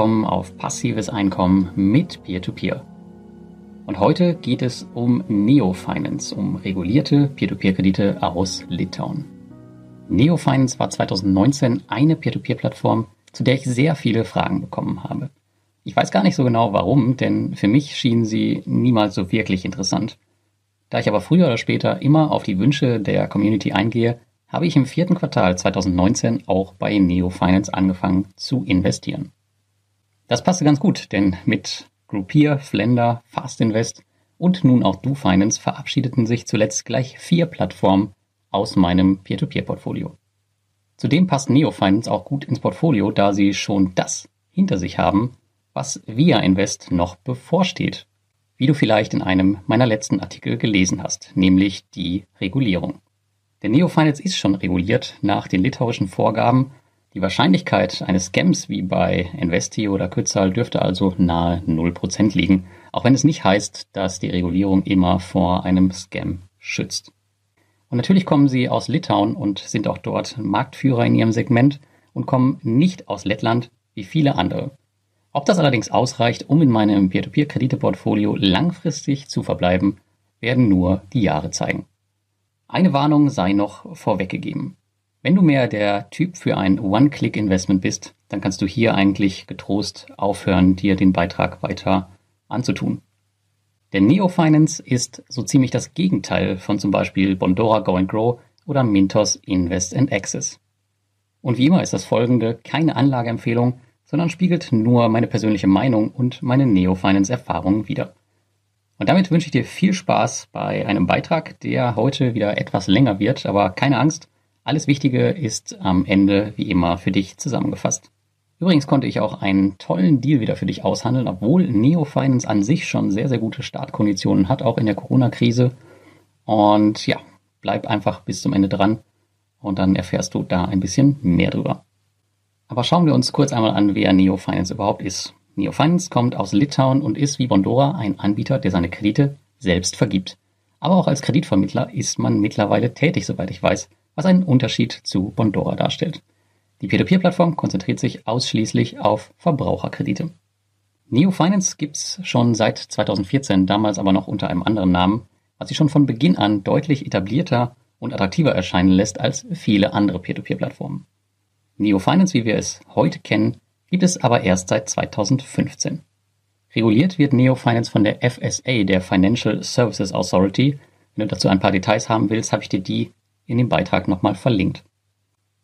Willkommen auf passives Einkommen mit Peer-to-Peer. Und heute geht es um Neofinance, um regulierte Peer-to-Peer-Kredite aus Litauen. Neofinance war 2019 eine Peer-to-Peer-Plattform, zu der ich sehr viele Fragen bekommen habe. Ich weiß gar nicht so genau warum, denn für mich schien sie niemals so wirklich interessant. Da ich aber früher oder später immer auf die Wünsche der Community eingehe, habe ich im vierten Quartal 2019 auch bei Neo Finance angefangen zu investieren. Das passte ganz gut, denn mit Groupier, Flender, Fast Invest und nun auch DoFinance verabschiedeten sich zuletzt gleich vier Plattformen aus meinem Peer-to-Peer-Portfolio. Zudem passt Neo Finance auch gut ins Portfolio, da sie schon das hinter sich haben, was Via Invest noch bevorsteht, wie du vielleicht in einem meiner letzten Artikel gelesen hast, nämlich die Regulierung. Der Neofinance ist schon reguliert nach den litauischen Vorgaben. Die Wahrscheinlichkeit eines Scams wie bei Investi oder Kützal dürfte also nahe 0% liegen, auch wenn es nicht heißt, dass die Regulierung immer vor einem Scam schützt. Und natürlich kommen sie aus Litauen und sind auch dort Marktführer in ihrem Segment und kommen nicht aus Lettland wie viele andere. Ob das allerdings ausreicht, um in meinem Peer-to-Peer-Krediteportfolio langfristig zu verbleiben, werden nur die Jahre zeigen. Eine Warnung sei noch vorweggegeben. Wenn du mehr der Typ für ein One-Click-Investment bist, dann kannst du hier eigentlich getrost aufhören, dir den Beitrag weiter anzutun. Denn Neofinance ist so ziemlich das Gegenteil von zum Beispiel Bondora Go and Grow oder Mintos Invest and Access. Und wie immer ist das folgende keine Anlageempfehlung, sondern spiegelt nur meine persönliche Meinung und meine Neofinance-Erfahrungen wider. Und damit wünsche ich dir viel Spaß bei einem Beitrag, der heute wieder etwas länger wird, aber keine Angst, alles Wichtige ist am Ende wie immer für dich zusammengefasst. Übrigens konnte ich auch einen tollen Deal wieder für dich aushandeln, obwohl Neo Finance an sich schon sehr, sehr gute Startkonditionen hat, auch in der Corona-Krise. Und ja, bleib einfach bis zum Ende dran und dann erfährst du da ein bisschen mehr drüber. Aber schauen wir uns kurz einmal an, wer Neo Finance überhaupt ist. Neofinance kommt aus Litauen und ist wie Bondora ein Anbieter, der seine Kredite selbst vergibt. Aber auch als Kreditvermittler ist man mittlerweile tätig, soweit ich weiß, was einen Unterschied zu Bondora darstellt. Die Peer-to-Peer-Plattform konzentriert sich ausschließlich auf Verbraucherkredite. Neofinance gibt's schon seit 2014, damals aber noch unter einem anderen Namen, was sie schon von Beginn an deutlich etablierter und attraktiver erscheinen lässt als viele andere Peer-to-Peer-Plattformen. Neofinance, wie wir es heute kennen, gibt es aber erst seit 2015. Reguliert wird Neofinance von der FSA, der Financial Services Authority. Wenn du dazu ein paar Details haben willst, habe ich dir die in dem Beitrag nochmal verlinkt.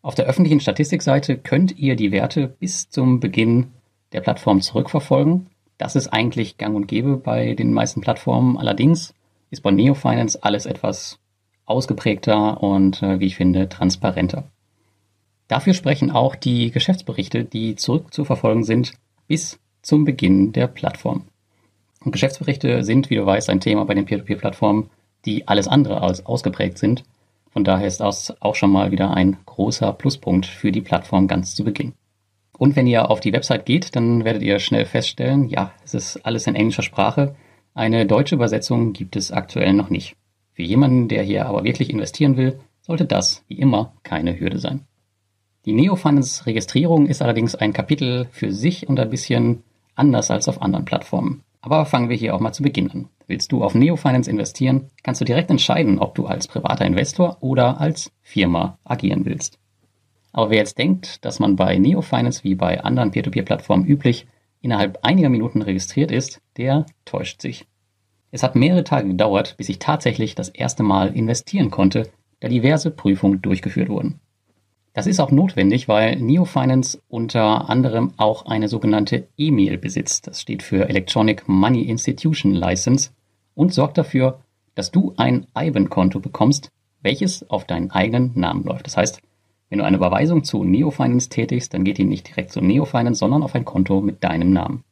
Auf der öffentlichen Statistikseite könnt ihr die Werte bis zum Beginn der Plattform zurückverfolgen. Das ist eigentlich gang und gäbe bei den meisten Plattformen. Allerdings ist bei Neofinance alles etwas ausgeprägter und, äh, wie ich finde, transparenter. Dafür sprechen auch die Geschäftsberichte, die zurückzuverfolgen sind bis zum Beginn der Plattform. Und Geschäftsberichte sind, wie du weißt, ein Thema bei den Peer-to-Peer-Plattformen, die alles andere als ausgeprägt sind. Von daher ist das auch schon mal wieder ein großer Pluspunkt für die Plattform ganz zu Beginn. Und wenn ihr auf die Website geht, dann werdet ihr schnell feststellen, ja, es ist alles in englischer Sprache. Eine deutsche Übersetzung gibt es aktuell noch nicht. Für jemanden, der hier aber wirklich investieren will, sollte das wie immer keine Hürde sein. Die Neofinance-Registrierung ist allerdings ein Kapitel für sich und ein bisschen anders als auf anderen Plattformen. Aber fangen wir hier auch mal zu Beginn an. Willst du auf Neofinance investieren, kannst du direkt entscheiden, ob du als privater Investor oder als Firma agieren willst. Aber wer jetzt denkt, dass man bei Neofinance wie bei anderen Peer-to-Peer-Plattformen üblich innerhalb einiger Minuten registriert ist, der täuscht sich. Es hat mehrere Tage gedauert, bis ich tatsächlich das erste Mal investieren konnte, da diverse Prüfungen durchgeführt wurden. Das ist auch notwendig, weil Neofinance unter anderem auch eine sogenannte E-Mail besitzt. Das steht für Electronic Money Institution License und sorgt dafür, dass du ein IBAN-Konto bekommst, welches auf deinen eigenen Namen läuft. Das heißt, wenn du eine Überweisung zu Neofinance tätigst, dann geht die nicht direkt zu Neofinance, sondern auf ein Konto mit deinem Namen.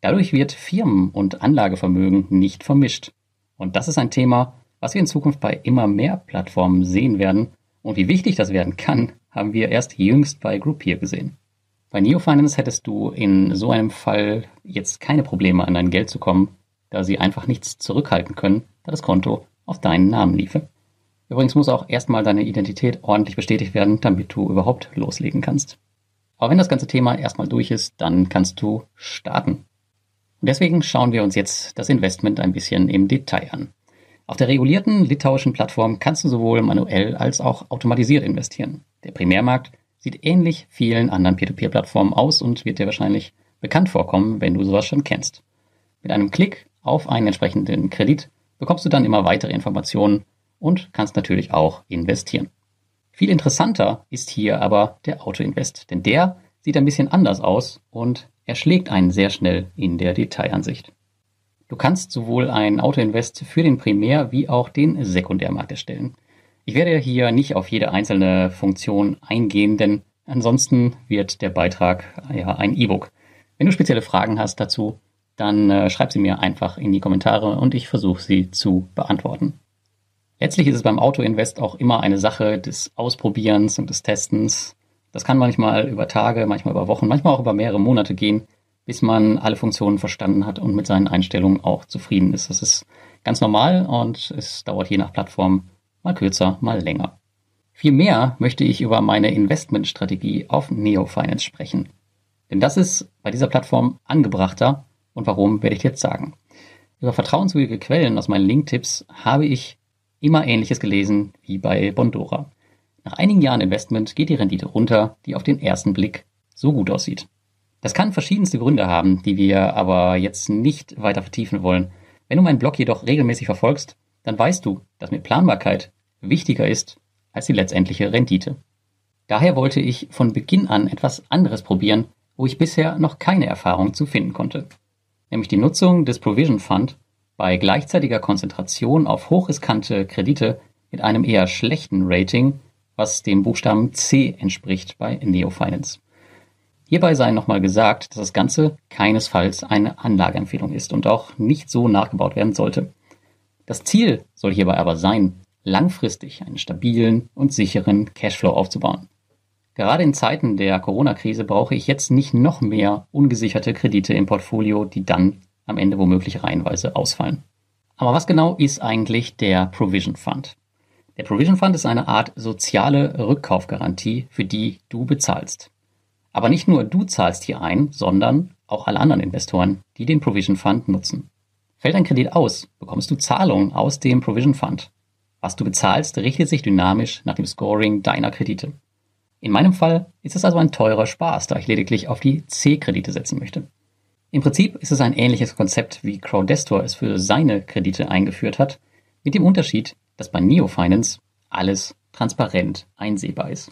Dadurch wird Firmen- und Anlagevermögen nicht vermischt. Und das ist ein Thema, was wir in Zukunft bei immer mehr Plattformen sehen werden. Und wie wichtig das werden kann, haben wir erst jüngst bei Groupier gesehen. Bei Neofinance hättest du in so einem Fall jetzt keine Probleme an dein Geld zu kommen, da sie einfach nichts zurückhalten können, da das Konto auf deinen Namen liefe. Übrigens muss auch erstmal deine Identität ordentlich bestätigt werden, damit du überhaupt loslegen kannst. Aber wenn das ganze Thema erstmal durch ist, dann kannst du starten. Und deswegen schauen wir uns jetzt das Investment ein bisschen im Detail an. Auf der regulierten litauischen Plattform kannst du sowohl manuell als auch automatisiert investieren. Der Primärmarkt sieht ähnlich vielen anderen Peer-to-Peer-Plattformen aus und wird dir wahrscheinlich bekannt vorkommen, wenn du sowas schon kennst. Mit einem Klick auf einen entsprechenden Kredit bekommst du dann immer weitere Informationen und kannst natürlich auch investieren. Viel interessanter ist hier aber der Autoinvest, denn der sieht ein bisschen anders aus und er schlägt einen sehr schnell in der Detailansicht. Du kannst sowohl ein Autoinvest für den Primär- wie auch den Sekundärmarkt erstellen. Ich werde hier nicht auf jede einzelne Funktion eingehen, denn ansonsten wird der Beitrag ja ein E-Book. Wenn du spezielle Fragen hast dazu, dann äh, schreib sie mir einfach in die Kommentare und ich versuche sie zu beantworten. Letztlich ist es beim Autoinvest auch immer eine Sache des Ausprobierens und des Testens. Das kann manchmal über Tage, manchmal über Wochen, manchmal auch über mehrere Monate gehen, bis man alle Funktionen verstanden hat und mit seinen Einstellungen auch zufrieden ist. Das ist ganz normal und es dauert je nach Plattform mal kürzer, mal länger. Viel mehr möchte ich über meine Investmentstrategie auf Neo Finance sprechen. Denn das ist bei dieser Plattform angebrachter und warum werde ich jetzt sagen. Über vertrauenswürdige Quellen aus meinen Link-Tipps habe ich immer Ähnliches gelesen wie bei Bondora. Nach einigen Jahren Investment geht die Rendite runter, die auf den ersten Blick so gut aussieht. Das kann verschiedenste Gründe haben, die wir aber jetzt nicht weiter vertiefen wollen. Wenn du meinen Blog jedoch regelmäßig verfolgst, dann weißt du, dass mir Planbarkeit wichtiger ist als die letztendliche Rendite. Daher wollte ich von Beginn an etwas anderes probieren, wo ich bisher noch keine Erfahrung zu finden konnte. Nämlich die Nutzung des Provision Fund bei gleichzeitiger Konzentration auf hochriskante Kredite mit einem eher schlechten Rating, was dem Buchstaben C entspricht bei Neo Finance. Hierbei sei nochmal gesagt, dass das Ganze keinesfalls eine Anlageempfehlung ist und auch nicht so nachgebaut werden sollte. Das Ziel soll hierbei aber sein, langfristig einen stabilen und sicheren Cashflow aufzubauen. Gerade in Zeiten der Corona-Krise brauche ich jetzt nicht noch mehr ungesicherte Kredite im Portfolio, die dann am Ende womöglich reihenweise ausfallen. Aber was genau ist eigentlich der Provision Fund? Der Provision Fund ist eine Art soziale Rückkaufgarantie, für die du bezahlst. Aber nicht nur du zahlst hier ein, sondern auch alle anderen Investoren, die den Provision Fund nutzen. Fällt ein Kredit aus, bekommst du Zahlungen aus dem Provision Fund. Was du bezahlst, richtet sich dynamisch nach dem Scoring deiner Kredite. In meinem Fall ist es also ein teurer Spaß, da ich lediglich auf die C-Kredite setzen möchte. Im Prinzip ist es ein ähnliches Konzept, wie Crowdestor es für seine Kredite eingeführt hat, mit dem Unterschied, dass bei Neofinance alles transparent einsehbar ist.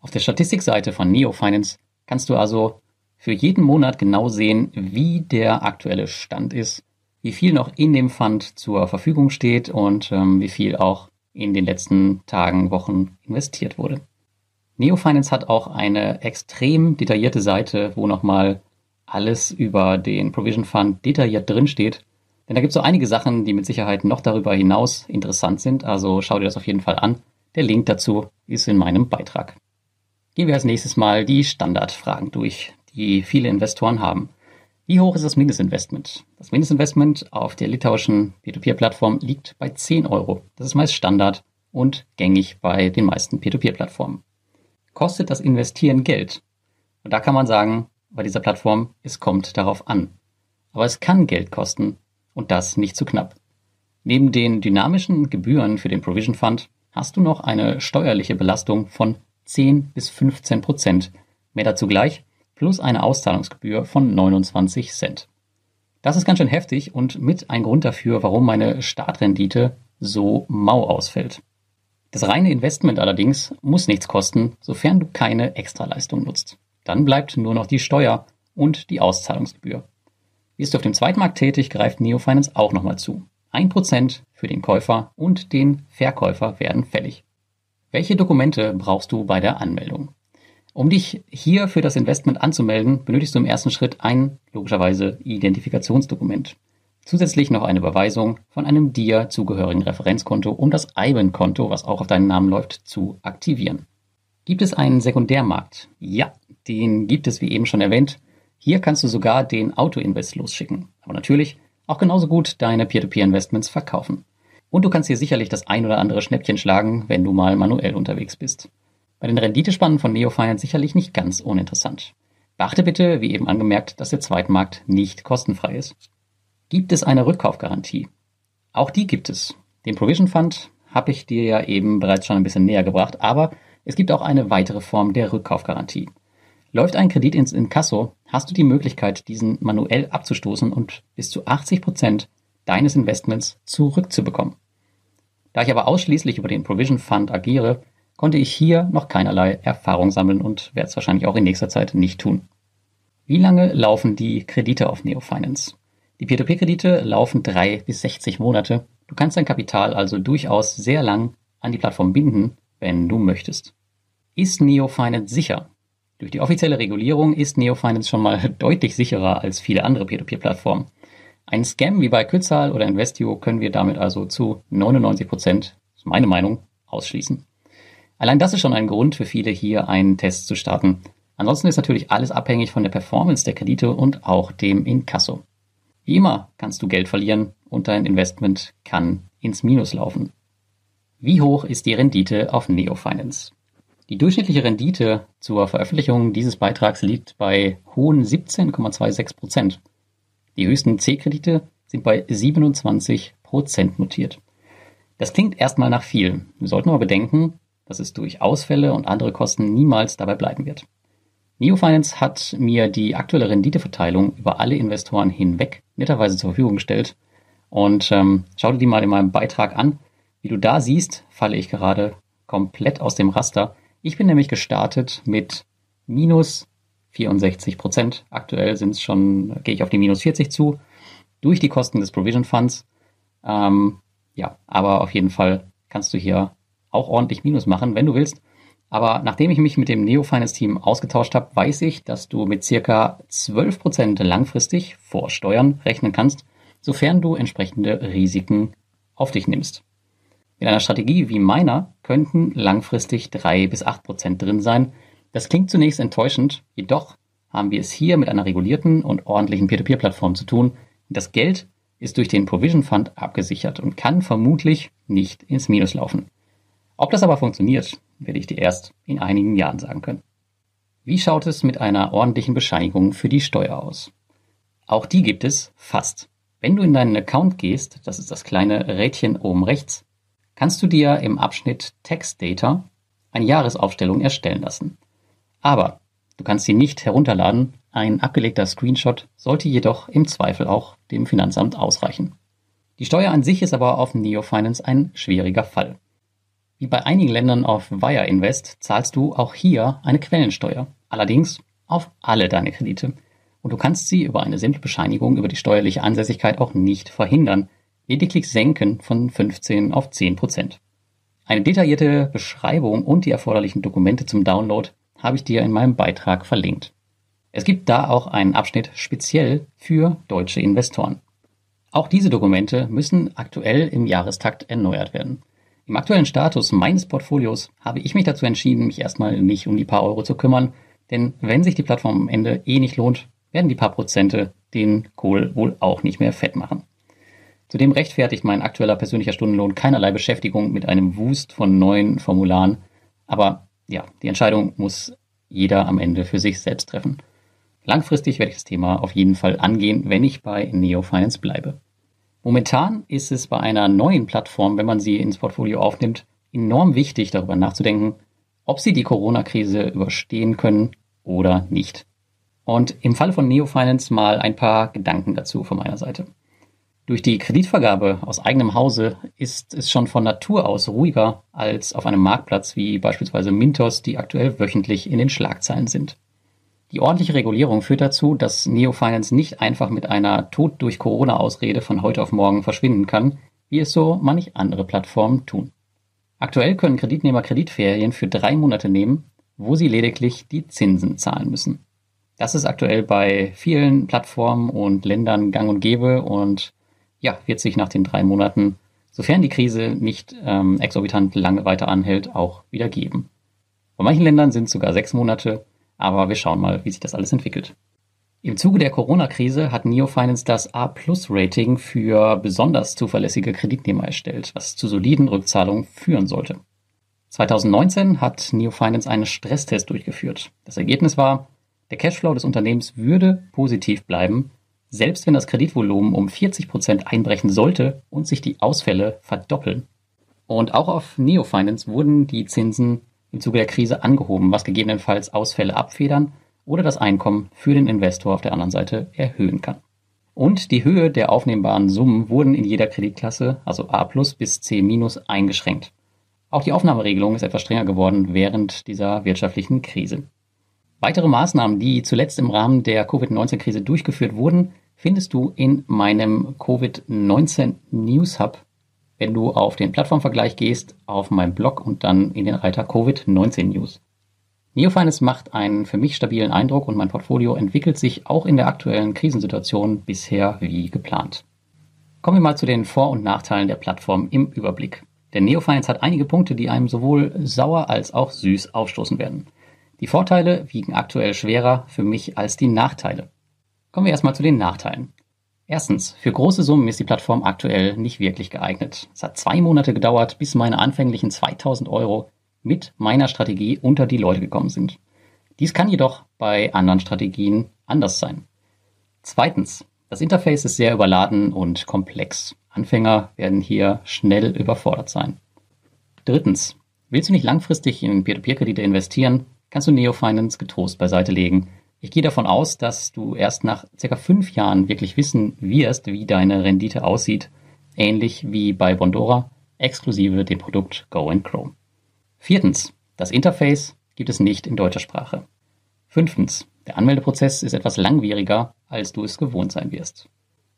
Auf der Statistikseite von Neofinance kannst du also für jeden Monat genau sehen, wie der aktuelle Stand ist, wie viel noch in dem Fund zur Verfügung steht und ähm, wie viel auch in den letzten Tagen, Wochen investiert wurde. Neofinance hat auch eine extrem detaillierte Seite, wo nochmal alles über den Provision Fund detailliert drinsteht. Denn da gibt es so einige Sachen, die mit Sicherheit noch darüber hinaus interessant sind. Also schau dir das auf jeden Fall an. Der Link dazu ist in meinem Beitrag. Gehen wir als nächstes mal die Standardfragen durch, die viele Investoren haben. Wie hoch ist das Mindestinvestment? Das Mindestinvestment auf der litauischen P2P-Plattform liegt bei 10 Euro. Das ist meist Standard und gängig bei den meisten P2P-Plattformen. Kostet das Investieren Geld? Und da kann man sagen, bei dieser Plattform, es kommt darauf an. Aber es kann Geld kosten und das nicht zu knapp. Neben den dynamischen Gebühren für den Provision Fund hast du noch eine steuerliche Belastung von 10 bis 15 Prozent. Mehr dazu gleich, plus eine Auszahlungsgebühr von 29 Cent. Das ist ganz schön heftig und mit ein Grund dafür, warum meine Startrendite so mau ausfällt. Das reine Investment allerdings muss nichts kosten, sofern du keine Extraleistung nutzt. Dann bleibt nur noch die Steuer und die Auszahlungsgebühr. Bist du auf dem Zweitmarkt tätig, greift Neofinance auch nochmal zu. Ein Prozent für den Käufer und den Verkäufer werden fällig. Welche Dokumente brauchst du bei der Anmeldung? Um dich hier für das Investment anzumelden, benötigst du im ersten Schritt ein, logischerweise, Identifikationsdokument. Zusätzlich noch eine Überweisung von einem dir zugehörigen Referenzkonto, um das IBAN-Konto, was auch auf deinen Namen läuft, zu aktivieren. Gibt es einen Sekundärmarkt? Ja, den gibt es wie eben schon erwähnt. Hier kannst du sogar den Auto-Invest losschicken. Aber natürlich auch genauso gut deine Peer-to-Peer-Investments verkaufen. Und du kannst hier sicherlich das ein oder andere Schnäppchen schlagen, wenn du mal manuell unterwegs bist. Bei den Renditespannen von Neofinance sicherlich nicht ganz uninteressant. Beachte bitte, wie eben angemerkt, dass der Zweitmarkt nicht kostenfrei ist. Gibt es eine Rückkaufgarantie? Auch die gibt es. Den Provision Fund habe ich dir ja eben bereits schon ein bisschen näher gebracht, aber es gibt auch eine weitere Form der Rückkaufgarantie. Läuft ein Kredit ins Inkasso, hast du die Möglichkeit, diesen manuell abzustoßen und bis zu 80 Prozent deines Investments zurückzubekommen. Da ich aber ausschließlich über den Provision Fund agiere, konnte ich hier noch keinerlei Erfahrung sammeln und werde es wahrscheinlich auch in nächster Zeit nicht tun. Wie lange laufen die Kredite auf Neofinance? Die Peer-to-Peer-Kredite laufen drei bis 60 Monate. Du kannst dein Kapital also durchaus sehr lang an die Plattform binden, wenn du möchtest. Ist Neofinance sicher? Durch die offizielle Regulierung ist Neofinance schon mal deutlich sicherer als viele andere Peer-to-Peer-Plattformen. Ein Scam wie bei Kützal oder Investio können wir damit also zu 99 Prozent, ist meine Meinung, ausschließen. Allein das ist schon ein Grund für viele hier einen Test zu starten. Ansonsten ist natürlich alles abhängig von der Performance der Kredite und auch dem Inkasso. Wie immer kannst du Geld verlieren und dein Investment kann ins Minus laufen. Wie hoch ist die Rendite auf Neofinance? Die durchschnittliche Rendite zur Veröffentlichung dieses Beitrags liegt bei hohen 17,26 Prozent. Die höchsten C-Kredite sind bei 27 Prozent notiert. Das klingt erstmal nach viel. Wir sollten aber bedenken, dass es durch Ausfälle und andere Kosten niemals dabei bleiben wird. Neofinance hat mir die aktuelle Renditeverteilung über alle Investoren hinweg netterweise zur Verfügung gestellt. Und ähm, schau dir die mal in meinem Beitrag an. Wie du da siehst, falle ich gerade komplett aus dem Raster. Ich bin nämlich gestartet mit minus 64 Prozent. Aktuell sind es schon, gehe ich auf die minus 40 zu, durch die Kosten des Provision Funds. Ähm, ja, aber auf jeden Fall kannst du hier auch ordentlich Minus machen, wenn du willst. Aber nachdem ich mich mit dem Neo Finance Team ausgetauscht habe, weiß ich, dass du mit circa 12 Prozent langfristig vor Steuern rechnen kannst, sofern du entsprechende Risiken auf dich nimmst. Mit einer Strategie wie meiner könnten langfristig drei bis acht Prozent drin sein, das klingt zunächst enttäuschend, jedoch haben wir es hier mit einer regulierten und ordentlichen Peer-to-Peer-Plattform zu tun. Das Geld ist durch den Provision Fund abgesichert und kann vermutlich nicht ins Minus laufen. Ob das aber funktioniert, werde ich dir erst in einigen Jahren sagen können. Wie schaut es mit einer ordentlichen Bescheinigung für die Steuer aus? Auch die gibt es fast. Wenn du in deinen Account gehst, das ist das kleine Rädchen oben rechts, kannst du dir im Abschnitt Tax Data eine Jahresaufstellung erstellen lassen. Aber du kannst sie nicht herunterladen. Ein abgelegter Screenshot sollte jedoch im Zweifel auch dem Finanzamt ausreichen. Die Steuer an sich ist aber auf Neofinance ein schwieriger Fall. Wie bei einigen Ländern auf Wire Invest zahlst du auch hier eine Quellensteuer. Allerdings auf alle deine Kredite. Und du kannst sie über eine simple Bescheinigung über die steuerliche Ansässigkeit auch nicht verhindern, lediglich senken von 15 auf 10 Prozent. Eine detaillierte Beschreibung und die erforderlichen Dokumente zum Download habe ich dir in meinem Beitrag verlinkt. Es gibt da auch einen Abschnitt speziell für deutsche Investoren. Auch diese Dokumente müssen aktuell im Jahrestakt erneuert werden. Im aktuellen Status meines Portfolios habe ich mich dazu entschieden, mich erstmal nicht um die paar Euro zu kümmern, denn wenn sich die Plattform am Ende eh nicht lohnt, werden die paar Prozente den Kohl wohl auch nicht mehr fett machen. Zudem rechtfertigt mein aktueller persönlicher Stundenlohn keinerlei Beschäftigung mit einem Wust von neuen Formularen, aber ja, die Entscheidung muss jeder am Ende für sich selbst treffen. Langfristig werde ich das Thema auf jeden Fall angehen, wenn ich bei Neo Finance bleibe. Momentan ist es bei einer neuen Plattform, wenn man sie ins Portfolio aufnimmt, enorm wichtig, darüber nachzudenken, ob sie die Corona-Krise überstehen können oder nicht. Und im Falle von Neo Finance mal ein paar Gedanken dazu von meiner Seite. Durch die Kreditvergabe aus eigenem Hause ist es schon von Natur aus ruhiger als auf einem Marktplatz wie beispielsweise Mintos, die aktuell wöchentlich in den Schlagzeilen sind. Die ordentliche Regulierung führt dazu, dass Neofinance nicht einfach mit einer Tod durch Corona-Ausrede von heute auf morgen verschwinden kann, wie es so manch andere Plattformen tun. Aktuell können Kreditnehmer Kreditferien für drei Monate nehmen, wo sie lediglich die Zinsen zahlen müssen. Das ist aktuell bei vielen Plattformen und Ländern gang und gäbe und ja, wird sich nach den drei Monaten, sofern die Krise nicht ähm, exorbitant lange weiter anhält, auch wieder geben. Bei manchen Ländern sind es sogar sechs Monate, aber wir schauen mal, wie sich das alles entwickelt. Im Zuge der Corona-Krise hat Neofinance das A-Plus-Rating für besonders zuverlässige Kreditnehmer erstellt, was zu soliden Rückzahlungen führen sollte. 2019 hat Neo Finance einen Stresstest durchgeführt. Das Ergebnis war, der Cashflow des Unternehmens würde positiv bleiben, selbst wenn das Kreditvolumen um 40 Prozent einbrechen sollte und sich die Ausfälle verdoppeln. Und auch auf Neo Finance wurden die Zinsen im Zuge der Krise angehoben, was gegebenenfalls Ausfälle abfedern oder das Einkommen für den Investor auf der anderen Seite erhöhen kann. Und die Höhe der aufnehmbaren Summen wurden in jeder Kreditklasse, also A plus bis C minus, eingeschränkt. Auch die Aufnahmeregelung ist etwas strenger geworden während dieser wirtschaftlichen Krise. Weitere Maßnahmen, die zuletzt im Rahmen der Covid-19-Krise durchgeführt wurden, findest du in meinem Covid-19 News Hub, wenn du auf den Plattformvergleich gehst, auf meinem Blog und dann in den Reiter Covid-19 News. Neofinance macht einen für mich stabilen Eindruck und mein Portfolio entwickelt sich auch in der aktuellen Krisensituation bisher wie geplant. Kommen wir mal zu den Vor- und Nachteilen der Plattform im Überblick. Der Neofinance hat einige Punkte, die einem sowohl sauer als auch süß aufstoßen werden. Die Vorteile wiegen aktuell schwerer für mich als die Nachteile. Kommen wir erstmal zu den Nachteilen. Erstens, für große Summen ist die Plattform aktuell nicht wirklich geeignet. Es hat zwei Monate gedauert, bis meine anfänglichen 2000 Euro mit meiner Strategie unter die Leute gekommen sind. Dies kann jedoch bei anderen Strategien anders sein. Zweitens, das Interface ist sehr überladen und komplex. Anfänger werden hier schnell überfordert sein. Drittens, willst du nicht langfristig in Peer-to-Peer-Kredite investieren, kannst du Neo Finance getrost beiseite legen. Ich gehe davon aus, dass du erst nach circa fünf Jahren wirklich wissen wirst, wie deine Rendite aussieht, ähnlich wie bei Bondora, exklusive dem Produkt Go and Grow. Viertens, das Interface gibt es nicht in deutscher Sprache. Fünftens, der Anmeldeprozess ist etwas langwieriger, als du es gewohnt sein wirst.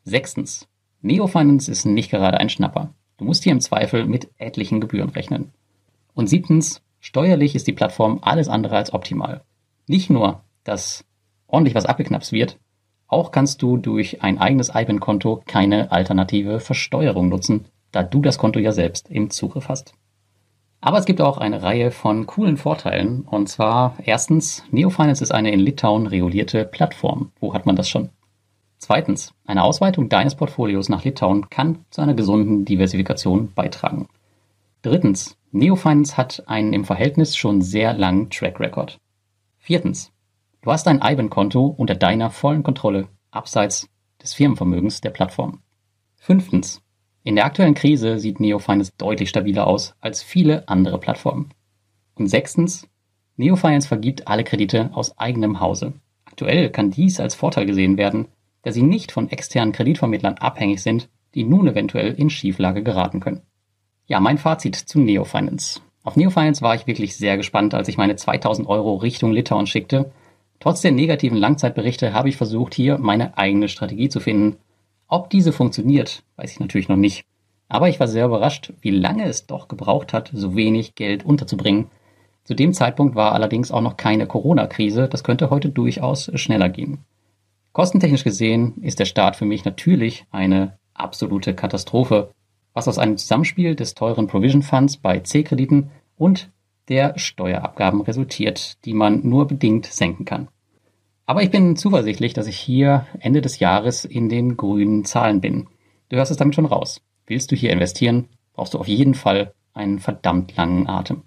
Sechstens, Neofinance ist nicht gerade ein Schnapper. Du musst hier im Zweifel mit etlichen Gebühren rechnen. Und siebtens, steuerlich ist die Plattform alles andere als optimal. Nicht nur, dass ordentlich was abgeknapst wird, auch kannst du durch ein eigenes IBAN-Konto keine alternative Versteuerung nutzen, da du das Konto ja selbst im Zugriff hast. Aber es gibt auch eine Reihe von coolen Vorteilen. Und zwar erstens, Neofinance ist eine in Litauen regulierte Plattform. Wo hat man das schon? Zweitens, eine Ausweitung deines Portfolios nach Litauen kann zu einer gesunden Diversifikation beitragen. Drittens, Neofinance hat einen im Verhältnis schon sehr langen Track Record. Viertens, du hast ein IBAN-Konto unter deiner vollen Kontrolle, abseits des Firmenvermögens der Plattform. Fünftens, in der aktuellen Krise sieht Neofinance deutlich stabiler aus als viele andere Plattformen. Und sechstens, Neofinance vergibt alle Kredite aus eigenem Hause. Aktuell kann dies als Vorteil gesehen werden, da sie nicht von externen Kreditvermittlern abhängig sind, die nun eventuell in Schieflage geraten können. Ja, mein Fazit zu Neofinance. Auf Neofinance war ich wirklich sehr gespannt, als ich meine 2000 Euro Richtung Litauen schickte. Trotz der negativen Langzeitberichte habe ich versucht, hier meine eigene Strategie zu finden. Ob diese funktioniert, weiß ich natürlich noch nicht. Aber ich war sehr überrascht, wie lange es doch gebraucht hat, so wenig Geld unterzubringen. Zu dem Zeitpunkt war allerdings auch noch keine Corona-Krise. Das könnte heute durchaus schneller gehen. Kostentechnisch gesehen ist der Start für mich natürlich eine absolute Katastrophe, was aus einem Zusammenspiel des teuren Provision Funds bei C-Krediten und der Steuerabgaben resultiert, die man nur bedingt senken kann. Aber ich bin zuversichtlich, dass ich hier Ende des Jahres in den grünen Zahlen bin. Du hörst es damit schon raus. Willst du hier investieren, brauchst du auf jeden Fall einen verdammt langen Atem.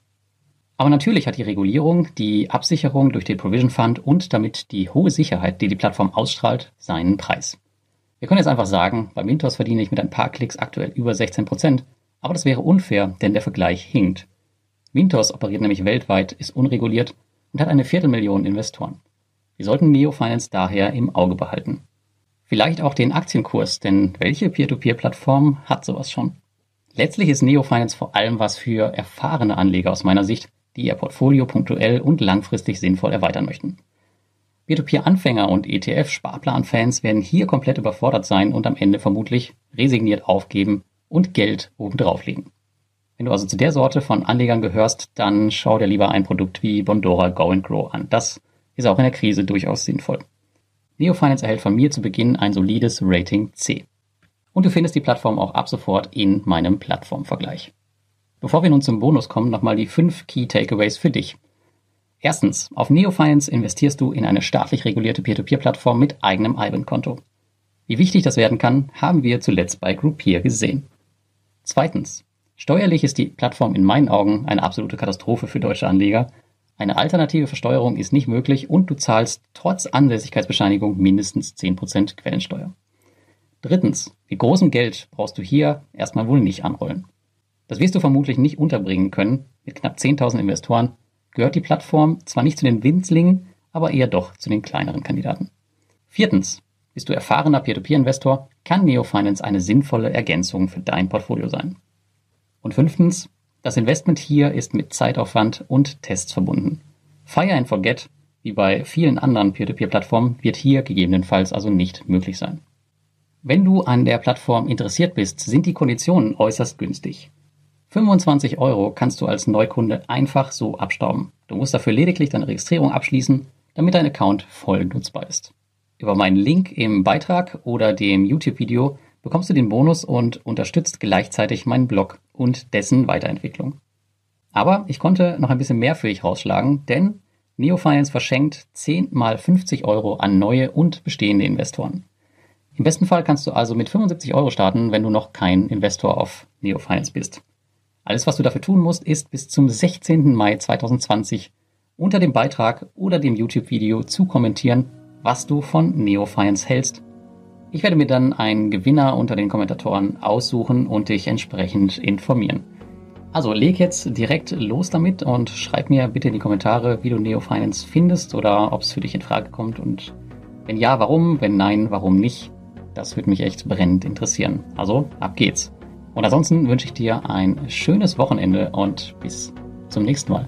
Aber natürlich hat die Regulierung, die Absicherung durch den Provision Fund und damit die hohe Sicherheit, die die Plattform ausstrahlt, seinen Preis. Wir können jetzt einfach sagen, bei Mintos verdiene ich mit ein paar Klicks aktuell über 16 Prozent, aber das wäre unfair, denn der Vergleich hinkt. Mintos operiert nämlich weltweit, ist unreguliert und hat eine Viertelmillion Investoren. Wir sollten Neofinance daher im Auge behalten. Vielleicht auch den Aktienkurs, denn welche Peer-to-Peer-Plattform hat sowas schon? Letztlich ist Neofinance vor allem was für erfahrene Anleger aus meiner Sicht, die ihr Portfolio punktuell und langfristig sinnvoll erweitern möchten. Peer-to-Peer-Anfänger und ETF-Sparplan-Fans werden hier komplett überfordert sein und am Ende vermutlich resigniert aufgeben und Geld obendrauf legen. Wenn du also zu der Sorte von Anlegern gehörst, dann schau dir lieber ein Produkt wie Bondora Go and Grow an. Das ist auch in der Krise durchaus sinnvoll. Neofinance erhält von mir zu Beginn ein solides Rating C. Und du findest die Plattform auch ab sofort in meinem Plattformvergleich. Bevor wir nun zum Bonus kommen, nochmal die fünf Key Takeaways für dich. Erstens, auf Neofinance investierst du in eine staatlich regulierte Peer-to-Peer-Plattform mit eigenem IBAN-Konto. Wie wichtig das werden kann, haben wir zuletzt bei Groupier gesehen. Zweitens, Steuerlich ist die Plattform in meinen Augen eine absolute Katastrophe für deutsche Anleger. Eine alternative Versteuerung ist nicht möglich und du zahlst trotz Ansässigkeitsbescheinigung mindestens 10% Quellensteuer. Drittens, mit großem Geld brauchst du hier erstmal wohl nicht anrollen. Das wirst du vermutlich nicht unterbringen können. Mit knapp 10.000 Investoren gehört die Plattform zwar nicht zu den Winzlingen, aber eher doch zu den kleineren Kandidaten. Viertens, bist du erfahrener Peer-to-Peer-Investor, kann Neofinance eine sinnvolle Ergänzung für dein Portfolio sein. Und fünftens, das Investment hier ist mit Zeitaufwand und Tests verbunden. Fire and Forget, wie bei vielen anderen Peer-to-Peer-Plattformen, wird hier gegebenenfalls also nicht möglich sein. Wenn du an der Plattform interessiert bist, sind die Konditionen äußerst günstig. 25 Euro kannst du als Neukunde einfach so abstauben. Du musst dafür lediglich deine Registrierung abschließen, damit dein Account voll nutzbar ist. Über meinen Link im Beitrag oder dem YouTube-Video bekommst du den Bonus und unterstützt gleichzeitig meinen Blog und dessen Weiterentwicklung. Aber ich konnte noch ein bisschen mehr für dich rausschlagen, denn Neofinance verschenkt 10 mal 50 Euro an neue und bestehende Investoren. Im besten Fall kannst du also mit 75 Euro starten, wenn du noch kein Investor auf Neofinance bist. Alles, was du dafür tun musst, ist bis zum 16. Mai 2020 unter dem Beitrag oder dem YouTube-Video zu kommentieren, was du von Neofinance hältst ich werde mir dann einen Gewinner unter den Kommentatoren aussuchen und dich entsprechend informieren. Also leg jetzt direkt los damit und schreib mir bitte in die Kommentare, wie du Neofinance findest oder ob es für dich in Frage kommt und wenn ja, warum, wenn nein, warum nicht. Das würde mich echt brennend interessieren. Also ab geht's. Und ansonsten wünsche ich dir ein schönes Wochenende und bis zum nächsten Mal.